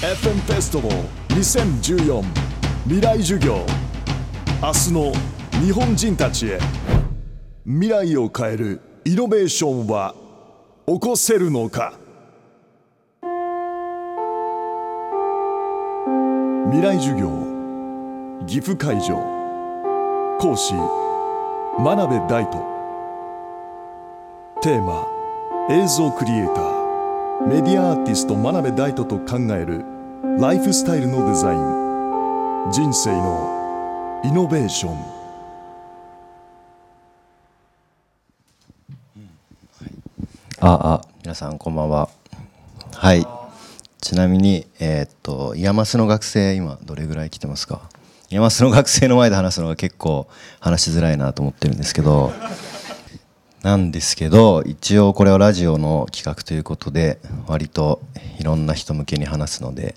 FM フェスティバル2014未来授業。明日の日本人たちへ。未来を変えるイノベーションは起こせるのか。未来授業岐阜会場。講師真鍋大斗。テーマ映像クリエイター。メディアアーティスト真鍋大度と考えるライフスタイルのデザイン。人生のイノベーション。ああ。皆さんこんばんは。はい。ちなみにえーっと IAMASの学生今どれぐらい来てますか？ IAMASの学生の前で話すのが結構話しづらいなと思ってるんですけどなんですけど一応これはラジオの企画ということで割といろんな人向けに話すので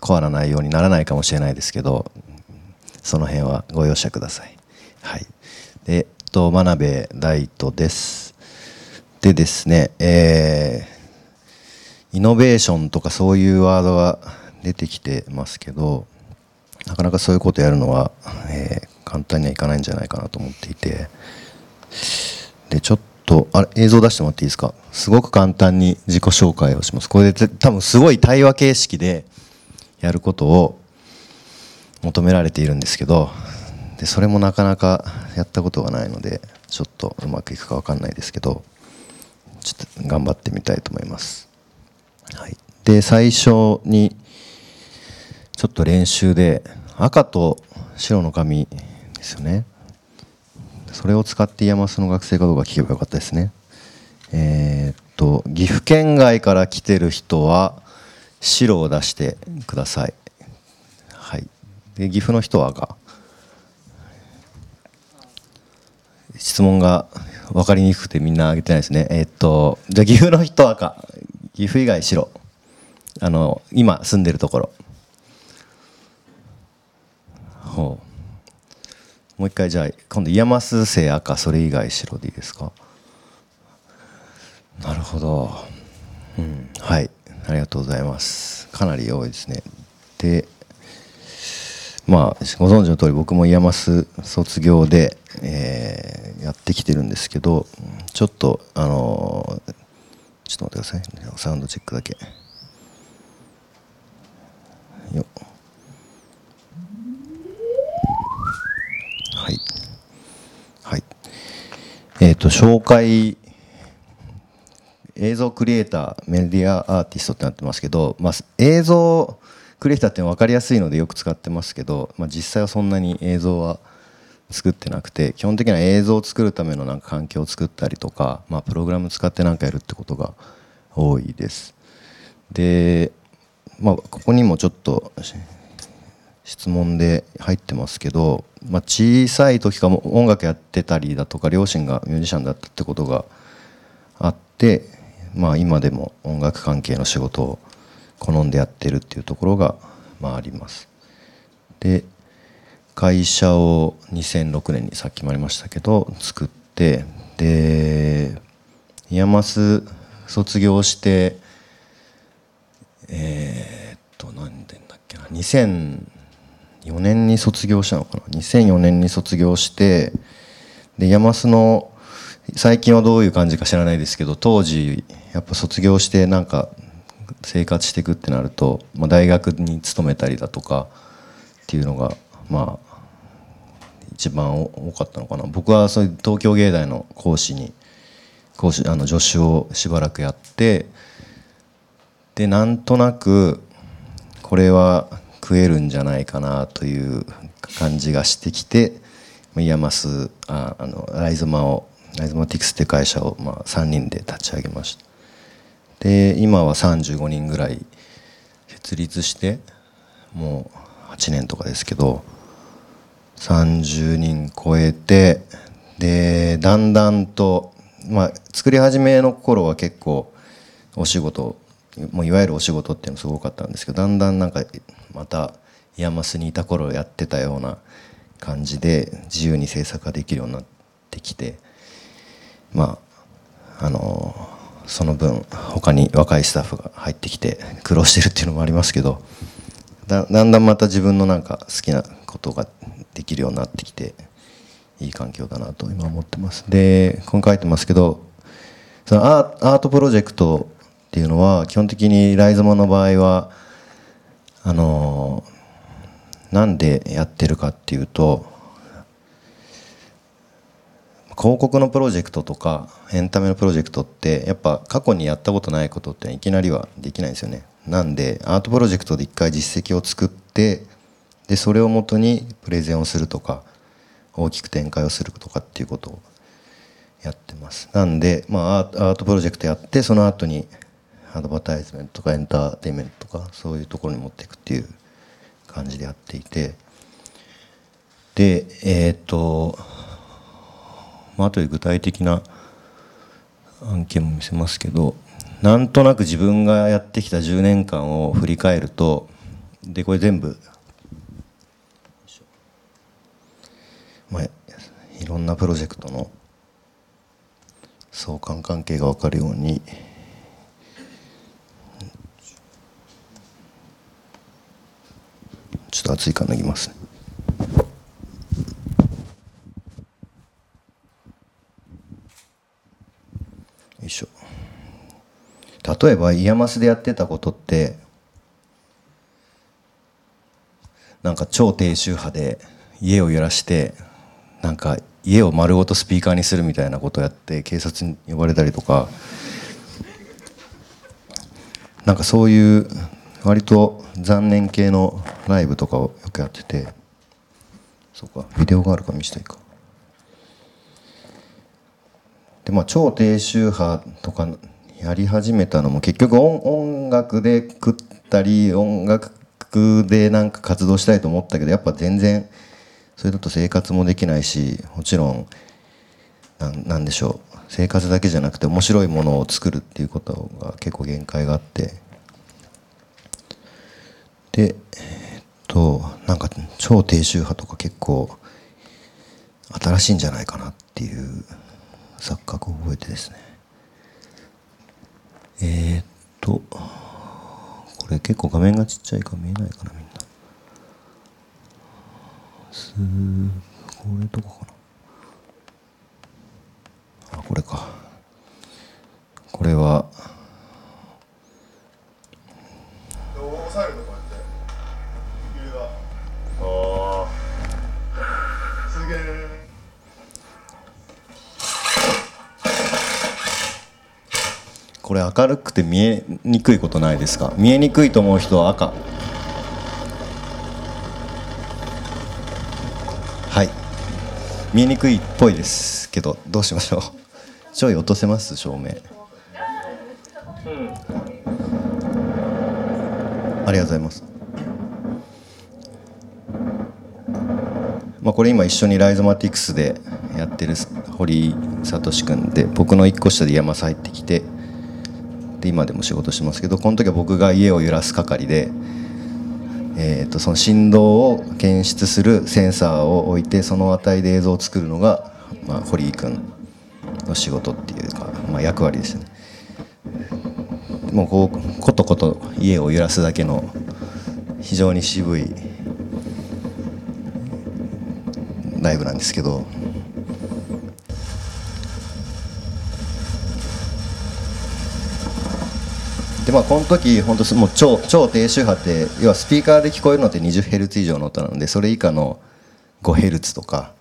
コアな内容にならないかもしれないですけどその辺はご容赦ください。はい。でえっと真鍋大斗です。でですね、えー、イノベーションとかそういうワードが出てきてますけどなかなかそういうことやるのは、えー簡単にはいかないんじゃないかなと思っていてでちょっとあれ映像出してもらっていいですか？すごく簡単に自己紹介をします。これで多分すごい対話形式でやることを求められているんですけどでそれもなかなかやったことがないのでちょっとうまくいくか分かんないですけどちょっと頑張ってみたいと思います。はい、で最初にちょっと練習で赤と白の紙ですよね。それを使って IAMASの学生かどうか聞けばよかったですね。えーっと岐阜県外から来てる人は白を出してください。はい。で岐阜の人は赤。質問が分かりにくくてみんな挙げてないですね。えーっとじゃあ岐阜の人は赤。岐阜以外白。あの今住んでるところ。ほう。もう一回じゃあ今度 IAMAS生赤それ以外白でいいですか？なるほど、うん、はい。ありがとうございます。かなり多いですね。でまあご存知の通り僕も IAMAS卒業で、えーやってきてるんですけどちょっとあのーちょっと待ってください。サウンドチェックだけ。よっはい。はい。えっ、と、紹介、映像クリエイター、メディアアーティストってなってますけど、まあ、映像クリエイターって分かりやすいのでよく使ってますけど、まあ、実際はそんなに映像は作ってなくて基本的には映像を作るためのなんか環境を作ったりとか、まあ、プログラム使って何かやるってことが多いです。で、まあ、ここにもちょっと質問で入ってますけど、まあ、小さい時からも音楽やってたりだとか両親がミュージシャンだったってことがあって、まあ、今でも音楽関係の仕事を好んでやってるっていうところが、まあ、あります。で会社を2006年にさっきもありましたけど作ってで IAMAS卒業してえーっと何年だっけな？2000 4年に卒業したのかな？2004年に卒業してで IAMASの最近はどういう感じか知らないですけど当時やっぱ卒業してなんか生活していくってなると、まあ、大学に勤めたりだとかっていうのがまあ一番多かったのかな。僕はそういう東京芸大の講師に講師あの助手をしばらくやってでなんとなくこれは食えるんじゃないかなという感じがしてきて IAMASああのライゾマをライゾマティクスって会社を、まあ、3人で立ち上げました。で今は35人ぐらい設立してもう8年とかですけど30人超えてでだんだんと、まあ、作り始めの頃は結構お仕事もういわゆるお仕事っていうのすごかったんですけどだんだんなんかまた IAMASにいた頃やってたような感じで自由に制作ができるようになってきてまああのその分他に若いスタッフが入ってきて苦労してるっていうのもありますけどだんだんまた自分のなんか好きなことができるようになってきていい環境だなと今思ってます。でここに書いてますけどそのアートプロジェクトっていうのは基本的にライゾマの場合はあのなんでやってるかっていうと広告のプロジェクトとかエンタメのプロジェクトってやっぱ過去にやったことないことっていきなりはできないんですよね。なんでアートプロジェクトで一回実績を作ってでそれをもとにプレゼンをするとか大きく展開をするとかっていうことをやってます。なんで、まあ、アートプロジェクトやってその後にアドバタイズメントとかエンターテインメントとかそういうところに持っていくっていう感じでやっていて。でえっ、とまあ後で具体的な案件も見せますけどなんとなく自分がやってきた10年間を振り返るとでこれ全部まあ、いろんなプロジェクトの相関関係が分かるようにちょっと熱いから脱ぎますね。よいしょ。例えば IAMASでやってたことってなんか超低周波で家を揺らしてなんか家を丸ごとスピーカーにするみたいなことをやって警察に呼ばれたりとかなんかそういう割と残念系のライブとかをよくやっててそうかビデオがあるか見せたいか。でまあ超低周波とかやり始めたのも結局音楽で食ったり音楽でなんか活動したいと思ったけどやっぱ全然それだと生活もできないしもちろんなんでしょう。生活だけじゃなくて面白いものを作るっていうことが結構限界があって。でえっとなんか超低周波とか結構新しいんじゃないかなっていう錯覚を覚えてですね。えー、っとこれ結構画面がちっちゃいから見えないかなみんな。すこれどこかな。あこれか。これは押さえるとこうやって指があすげえこれ明るくて見えにくいことないですか？見えにくいと思う人は赤。はい。見えにくいっぽいですけどどうしましょう？ちょい落とせます？照明。ありがとうございます。まあこれ今一緒にライゾマティクスでやってる堀聡君で僕の一個下で山入ってきてで今でも仕事してますけどこの時は僕が家を揺らす係で、えー、とその振動を検出するセンサーを置いてその値で映像を作るのが、まあ、堀井君の仕事っていうか、まあ、役割ですね。もうこうことこと家を揺らすだけの非常に渋いライブなんですけどでまあこの時本当もう超超低周波って要はスピーカーで聞こえるのって 20Hz 以上の音なのでそれ以下の 5Hz とか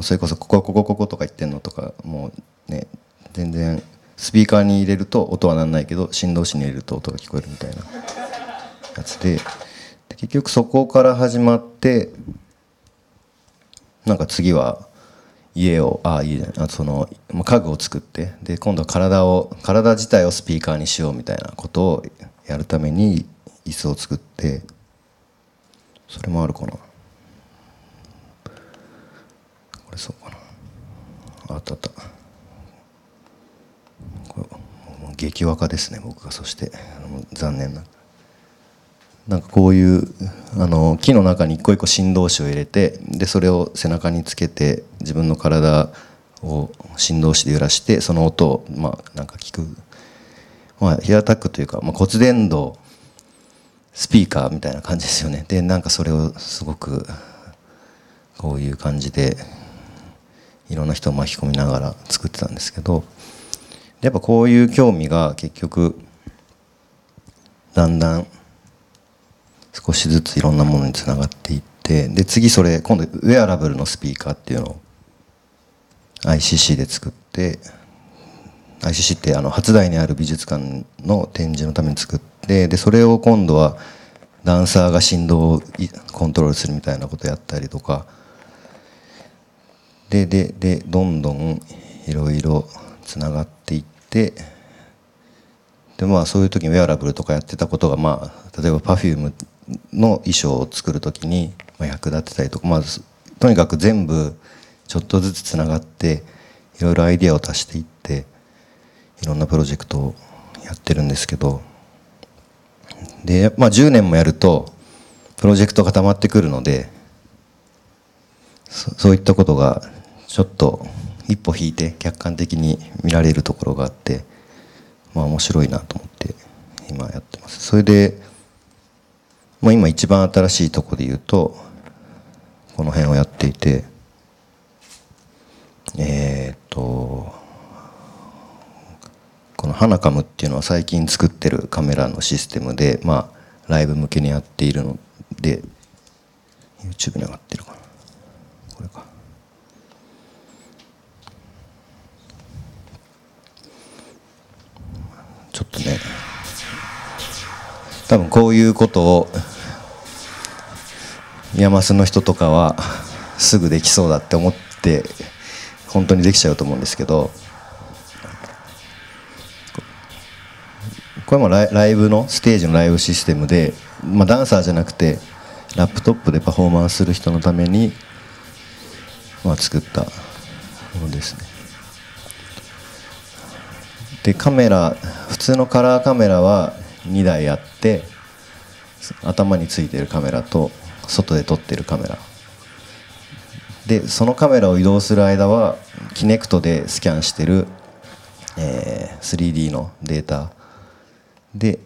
それこそこここここことか言ってんのとかもうね全然スピーカーに入れると音はなんないけど振動子に入れると音が聞こえるみたいな。やつでで結局そこから始まってなんか次は家をあ家じゃないあその家具を作ってで今度は体を体自体をスピーカーにしようみたいなことをやるために椅子を作ってそれもあるかな。これそうかな。あったあった。これもう激若ですね僕が。そして残念な。なんかこういうあの木の中に一個一個振動子を入れてでそれを背中につけて自分の体を振動子で揺らしてその音をまあなんか聞く。まあ、ヒアタックというか、まあ、骨伝導スピーカーみたいな感じですよね。でなんかそれをすごくこういう感じでいろんな人を巻き込みながら作ってたんですけどやっぱこういう興味が結局だんだん少しずついろんなものにつながっていってで次それ今度ウェアラブルのスピーカーっていうのを ICC で作って ICC ってあの初台にある美術館の展示のために作ってでそれを今度はダンサーが振動をコントロールするみたいなことやったりとか。でででどんどんいろいろつながっていってでまあそういう時にウェアラブルとかやってたことがまあ例えば Perfume の衣装を作る時に役立てたりとかまあとにかく全部ちょっとずつつながっていろいろアイデアを足していっていろんなプロジェクトをやってるんですけど。で、まあ、10年もやるとプロジェクトが溜まってくるのでそそういったことがちょっと一歩引いて客観的に見られるところがあってまあ面白いなと思って今やってます。それで、まあ、今一番新しいとこで言うとこの辺をやっていてえー、っとこのハナカムっていうのは最近作ってるカメラのシステムでまあライブ向けにやっているので YouTube に上がってるかな。これか。ちょっとね多分こういうことを山須の人とかはすぐできそうだって思って本当にできちゃうと思うんですけどこれもライライブのステージのライブシステムで、まあ、ダンサーじゃなくてラップトップでパフォーマンスする人のために、まあ、作ったものですね。でカメラ普通のカラーカメラは2台あって頭についてるカメラと外で撮ってるカメラ。でそのカメラを移動する間はキネクトでスキャンしてる、えー、3D のデータ。で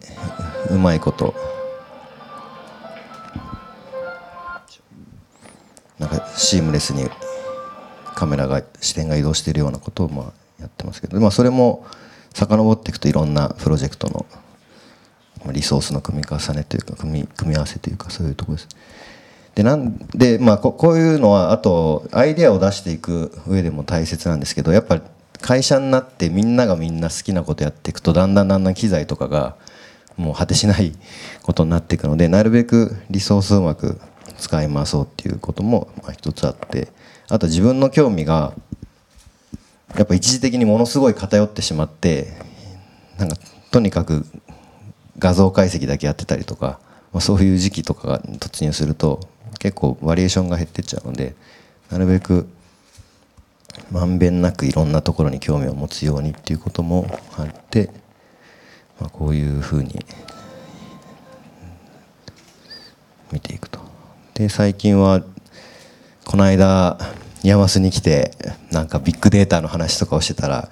うまいこと。なんかシームレスにカメラが視点が移動しているようなことをまあやってますけど、まあ、それも遡っていくといろんなプロジェクトのリソースの組み重ねというか組み組み合わせというかそういうところです。でなんで、まあ、ここういうのはあとアイデアを出していく上でも大切なんですけどやっぱり会社になってみんながみんな好きなことやっていくとだんだんだんだん機材とかがもう果てしないことになっていくのでなるべくリソースうまく使い回そうっていうことも一つあってあと自分の興味がやっぱ一時的にものすごい偏ってしまってなんかとにかく画像解析だけやってたりとか、まあ、そういう時期とかが突入すると結構バリエーションが減ってっちゃうのでなるべくまんべんなくいろんなところに興味を持つようにっていうこともあって、まあ、こういうふうに見ていくと。で最近はこの間山須に来てなんかビッグデータの話とかをしてたら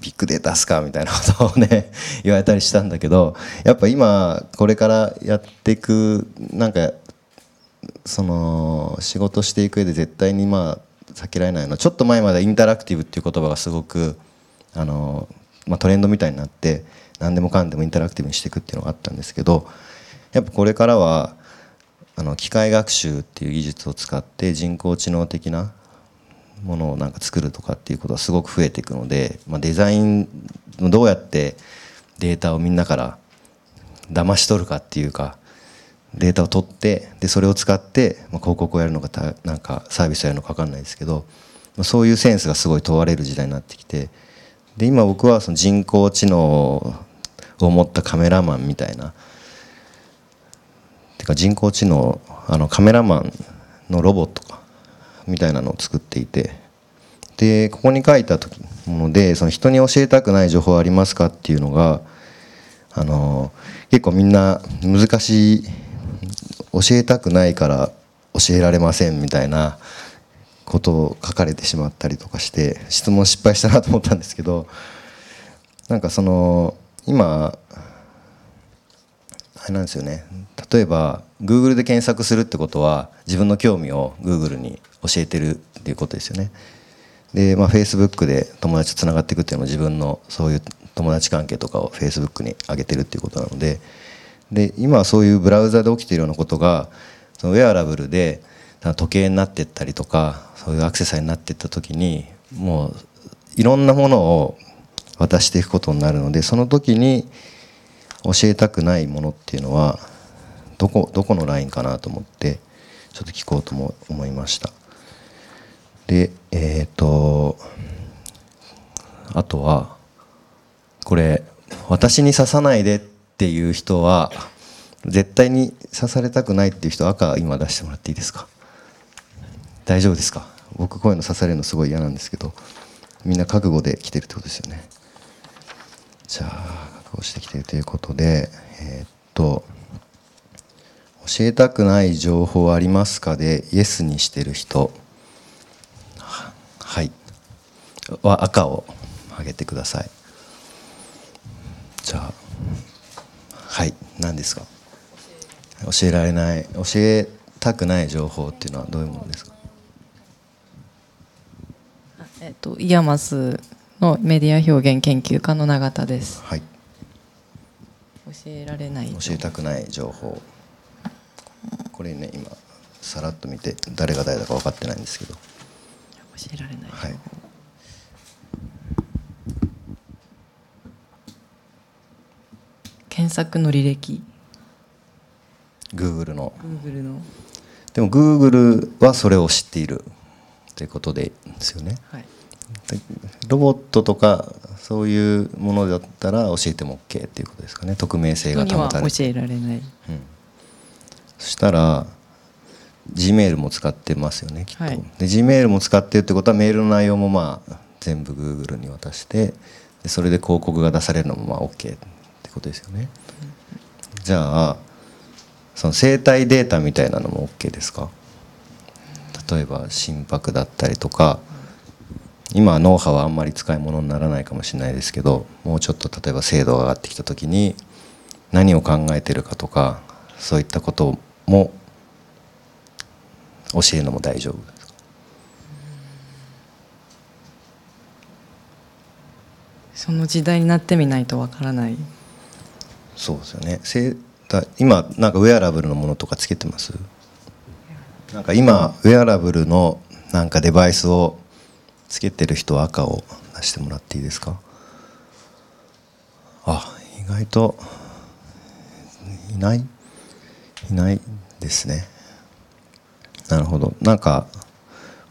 ビッグデータっすかみたいなことをね言われたりしたんだけどやっぱ今これからやっていくなんかその仕事していく上で絶対にまあ避けられないの。はちょっと前までインタラクティブっていう言葉がすごくあの、まあ、トレンドみたいになって何でもかんでもインタラクティブにしていくっていうのがあったんですけどやっぱこれからはあの機械学習っていう技術を使って人工知能的なものをなんか作るとかっていうことがすごく増えていくので、まあ、デザインどうやってデータをみんなから騙し取るかっていうかデータを取ってでそれを使って、まあ、広告をやるのかたなんかサービスをやるのか分かんないですけど、まあ、そういうセンスがすごい問われる時代になってきてで今僕はその人工知能を持ったカメラマンみたいなてか人工知能あのカメラマンのロボットかみたいなのを作っていてでここに書いた時ものでその人に教えたくない情報ありますかっていうのがあの結構みんな難しい教えたくないから教えられませんみたいなことを書かれてしまったりとかして質問失敗したなと思ったんですけどなんかその今あれなんですよね。例えば Google で検索するってことは自分の興味を Google に教えてるっていうことですよね。で、まあ、Facebook で友達とつながっていくっていうのも自分のそういう友達関係とかを Facebook に上げてるっていうことなのでで今はそういうブラウザで起きているようなことがそのウェアラブルで時計になっていったりとかそういうアクセサリーになっていった時にもういろんなものを渡していくことになるのでその時に教えたくないものっていうのはどこどこのラインかなと思ってちょっと聞こうとも思いました。でえっ、とあとはこれ私に刺さないでっていう人は絶対に刺されたくないっていう人赤今出してもらっていいですか？大丈夫ですか？僕こういうの刺されるのすごい嫌なんですけどみんな覚悟で来てるってことですよね。じゃあ覚悟してきてるということでえーっと教えたくない情報ありますかでイエスにしてる人。ははい。は赤を上げてください。じゃあはい何ですか？教えられない教えたくない情報っていうのはどういうものですか？えっと、 IAMASのメディア表現研究科の永田です。はい教えられない。教えたくない情報これね今さらっと見て誰が誰だか分かってないんですけど教えられない。はい検索の履歴。Google の。Google の。でも Google はそれを知っている。ということでですよね。はい。でロボットとかそういうものだったら教えても OK っていうことですかね。匿名性が保たれて。教えられない。うん、そしたら Gmail も使ってますよねきっと、はい。で Gmail も使ってるってことはメールの内容もまあ全部 Google に渡してでそれで広告が出されるのもまあ OK ことですよね、じゃあその生体データみたいなのも OK ですか？例えば心拍だったりとか今は脳波はあんまり使い物にならないかもしれないですけどもうちょっと例えば精度が上がってきた時に何を考えてるかとかそういったことも教えるのも大丈夫ですか？その時代になってみないとわからない。そうですよね。せだ今なんかウェアラブルのものとかつけてます？なんか今ウェアラブルのなんかデバイスをつけてる人は赤を出してもらっていいですか？あ意外といない？いないですね。なるほど。なんか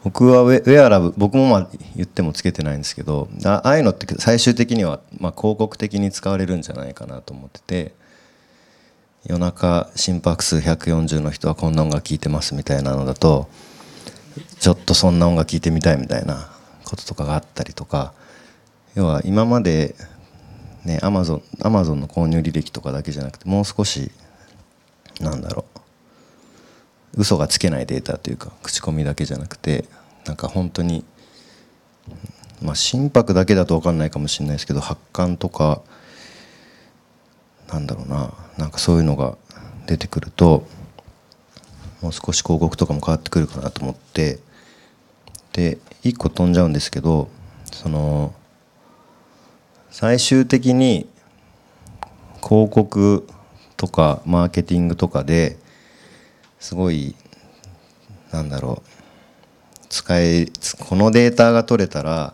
僕はウェアラブ僕もまあ言ってもつけてないんですけどあああいうのって最終的にはまあ広告的に使われるんじゃないかなと思ってて夜中心拍数140の人はこんな音楽聴いてますみたいなのだとちょっとそんな音楽聴いてみたいみたいなこととかがあったりとか要は今までねアマゾンアマゾンの購入履歴とかだけじゃなくてもう少しなんだろう嘘がつけないデータというか口コミだけじゃなくてなんか本当にまあ心拍だけだと分かんないかもしれないですけど発汗とかなんだろうななんかそういうのが出てくるともう少し広告とかも変わってくるかなと思ってで一個飛んじゃうんですけどその最終的に広告とかマーケティングとかですごいなんだろう。使えこのデータが取れたら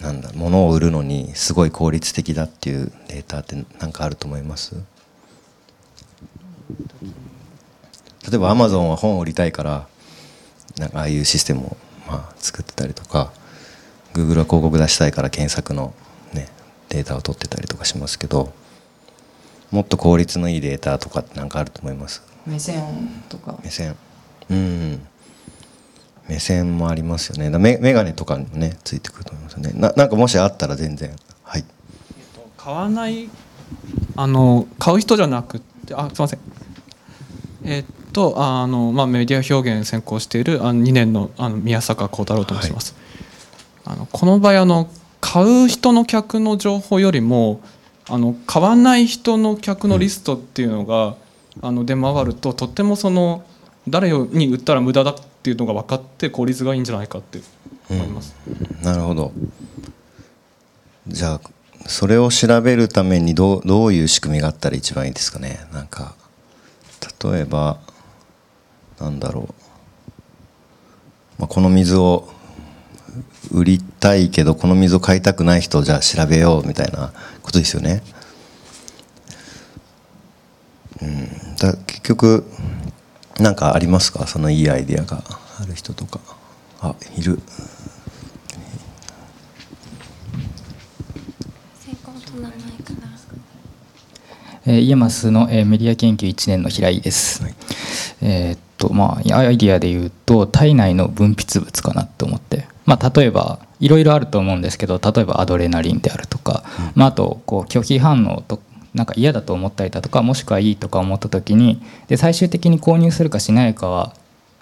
なんだ物を売るのにすごい効率的だっていうデータって何かあると思います？例えばアマゾンは本を売りたいからなんかああいうシステムをまあ作ってたりとか Google は広告出したいから検索の、ね、データを取ってたりとかしますけどもっと効率のいいデータとかって何かあると思います？目線とか。目線。うん。目線もありますよね。だメメガネとかにもねついてくると思いますよね。ななんかもしあったら全然はい。買わないあの買う人じゃなくてあすいません。えっとあの、まあ、メディア表現専攻しているあの2年のあの宮坂幸太郎と申します、あのこの場合あの買買う人の客の情報よりもあの買わない人の客のリストっていうのが、あの出回るととってもその誰に売ったら無駄だっていうのが分かって効率がいいんじゃないかって思います。なるほど。じゃあそれを調べるためにどうどういう仕組みがあったら一番いいですかね？なんか例えばなんだろう、まあ、この水を売りたいけどこの水を買いたくない人をじゃあ調べようみたいなことですよね。うん、だ結局なんかありますか？そのいいアイディアがある人とか。あいる。えーイエマスの、えーメディア研究1年の平井です。はい。えーっとまあアイディアで言うと体内の分泌物かなと思って、まあ、例えばいろいろあると思うんですけど例えばアドレナリンであるとか、まあ、あとこう拒否反応となんか嫌だと思ったりだとかもしくはいいとか思った時にで最終的に購入するかしないかは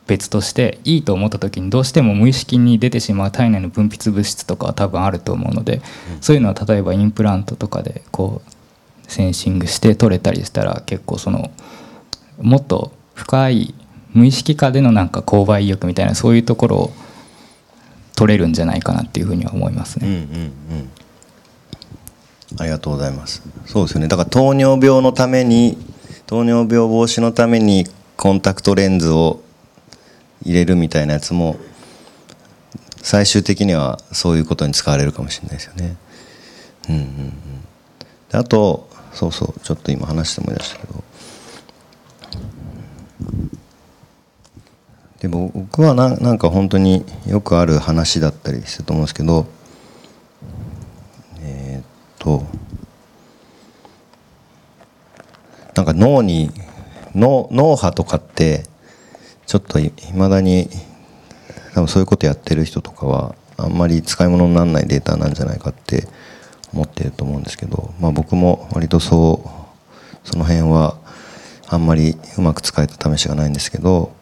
別としていいと思った時にどうしても無意識に出てしまう体内の分泌物質とかは多分あると思うので、そういうのは例えばインプラントとかでこうセンシングして取れたりしたら結構そのもっと深い無意識下でのなんか購買意欲みたいなそういうところを取れるんじゃないかなっていうふうには思いますうんうんね。うん。ありがとうございます。そうですよね。だから糖尿病のために糖尿病防止のためにコンタクトレンズを入れるみたいなやつも最終的にはそういうことに使われるかもしれないですよね。うんうんうん。あとそうそう。ちょっと今話して思い出したけど。で僕はななんか本当によくある話だったりすると思うんですけどえーっとなんか脳に脳脳波とかってちょっといまだに多分そういうことやってる人とかはあんまり使い物にならないデータなんじゃないかって思ってると思うんですけど、まあ、僕も割とそうその辺はあんまりうまく使えた試しがないんですけど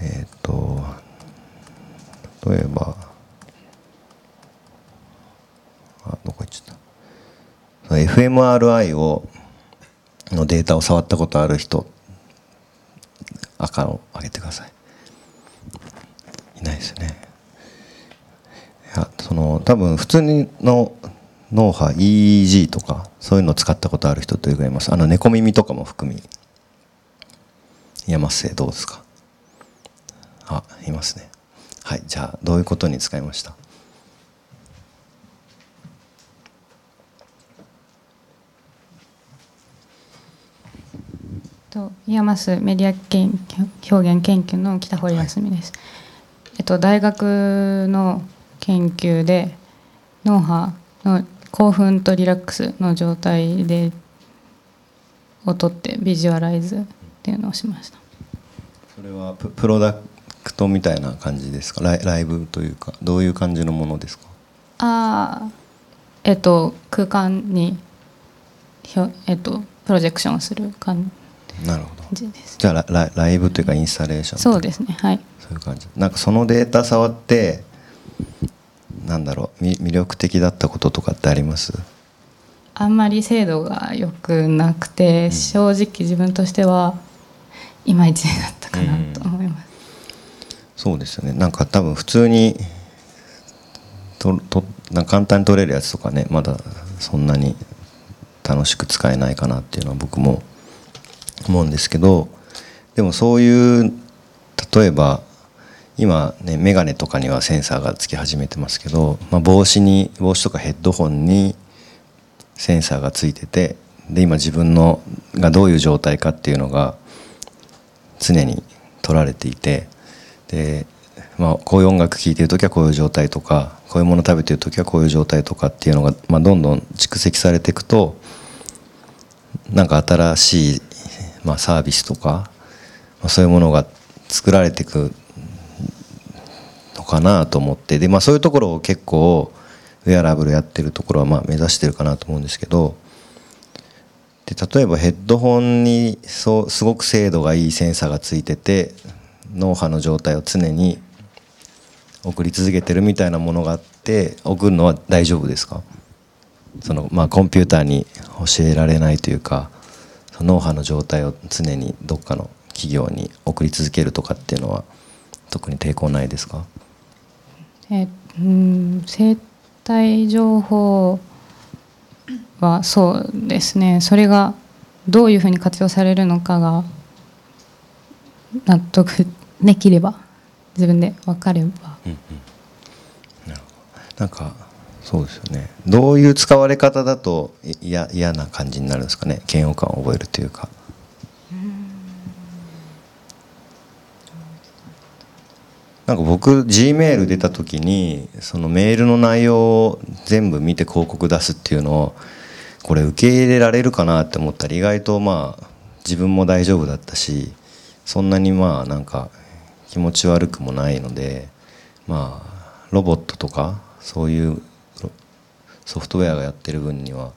えーと例えばあどこ行っちゃった。fMRI をのデータを触ったことある人赤を上げてください。いないですね。いやその多分普通にの脳波 EEG とかそういうのを使ったことある人どれぐらいいます。あの猫耳とかも含み IAMAS生どうですか？あいますねはいじゃあどういうことに使いました？と IAMASメディア研究表現研究の北堀康美です。えっと大学の研究で脳波の興奮とリラックスの状態でをとってビジュアライズっていうのをしました。それはププロダクトみたいな感じですか？ライライブというかどういう感じのものですか？ああえっと空間にひょえっとプロジェクションする感なるほど。じです。じゃあララライブというかインスタレーションそうですねはい。そういう感じ。なんかそのデータ触ってなんだろうみ魅力的だったこととかってあります？あんまり精度が良くなくて、正直自分としてはいまいちだったかなと思。そうですよね。なんか多分普通にととな簡単に取れるやつとかねまだそんなに楽しく使えないかなっていうのは僕も思うんですけどでもそういう例えば今ねメガネとかにはセンサーがつき始めてますけど、まあ、帽子に帽子とかヘッドホンにセンサーがついててで今自分のがどういう状態かっていうのが常に取られていてで、まあ、こういう音楽聴いてる時はこういう状態とかこういうもの食べてる時はこういう状態とかっていうのが、まあ、どんどん蓄積されていくとなんか新しい、まあ、サービスとか、まあ、そういうものが作られていくのかなと思ってで、まあ、そういうところを結構ウェアラブルやってるところはまあ目指してるかなと思うんですけどで例えばヘッドホンにそうすごく精度がいいセンサーがついてて脳波の状態を常に送り続けてるみたいなものがあって送るのは大丈夫ですか？そのまあコンピューターに教えられないというかその脳波の状態を常にどっかの企業に送り続けるとかっていうのは特に抵抗ないですか？えうん生体情報はそうですね。それがどういうふうに活用されるのかが納得できれば。自分で分かれば。なんかそうですよね。どういう使われ方だとい嫌嫌な感じになるんですかね？嫌悪感を覚えるというか。なんか僕 G メール出た時にそのメールの内容を全部見て広告出すっていうのをこれ受け入れられるかなって思ったら意外とまあ自分も大丈夫だったしそんなにまあなんか気持ち悪くもないのでまあロボットとかそういうソフトウェアがやってる分には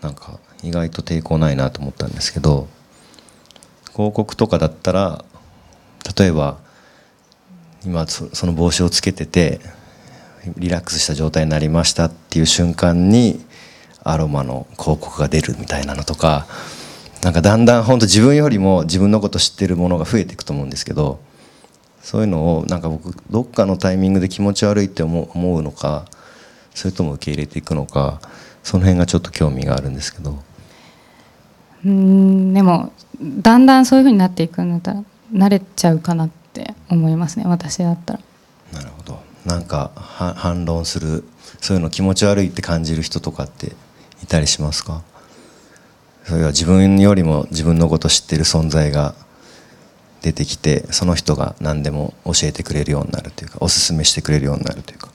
なんか意外と抵抗ないなと思ったんですけど広告とかだったら例えば今その帽子をつけててリラックスした状態になりましたっていう瞬間にアロマの広告が出るみたいなのとかなんかだんだん本当自分よりも自分のこと知ってるものが増えていくと思うんですけどそういうのをなんか僕どっかのタイミングで気持ち悪いって思うのかそれとも受け入れていくのかその辺がちょっと興味があるんですけど。うんでもだんだんそういうふうになっていくんだったら慣れちゃうかなって思いますね私だったら。なるほど。なんかは反論するそういうの気持ち悪いって感じる人とかっていたりしますか？それは自分よりも自分のこと知ってる存在が出てきてその人が何でも教えてくれるようになるというかおすすめしてくれるようになるというか。